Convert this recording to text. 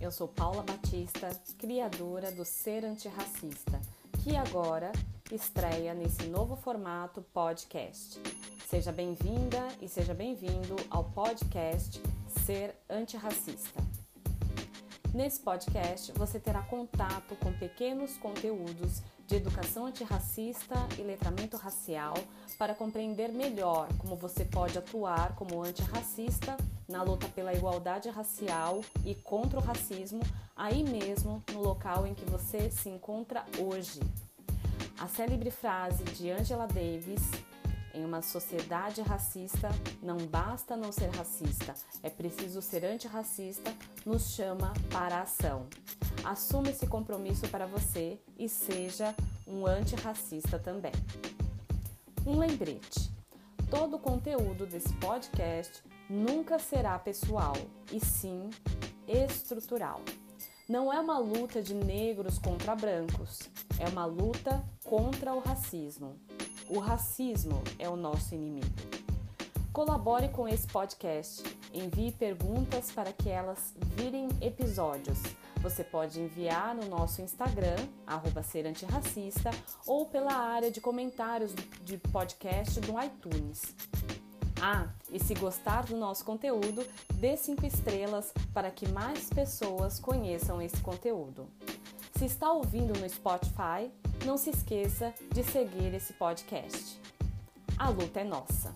eu sou Paula Batista, criadora do Ser Antirracista, que agora estreia nesse novo formato podcast. Seja bem-vinda e seja bem-vindo ao podcast Ser Antirracista. Nesse podcast você terá contato com pequenos conteúdos de educação antirracista e letramento racial para compreender melhor como você pode atuar como antirracista na luta pela igualdade racial e contra o racismo, aí mesmo no local em que você se encontra hoje. A célebre frase de Angela Davis em uma sociedade racista, não basta não ser racista, é preciso ser antirracista, nos chama para a ação. Assuma esse compromisso para você e seja um antirracista também. Um lembrete: todo o conteúdo desse podcast nunca será pessoal, e sim estrutural. Não é uma luta de negros contra brancos, é uma luta contra o racismo. O racismo é o nosso inimigo. Colabore com esse podcast. Envie perguntas para que elas virem episódios. Você pode enviar no nosso Instagram, serantirracista, ou pela área de comentários de podcast do iTunes. Ah, e se gostar do nosso conteúdo, dê 5 estrelas para que mais pessoas conheçam esse conteúdo. Se está ouvindo no Spotify, não se esqueça de seguir esse podcast. A luta é nossa.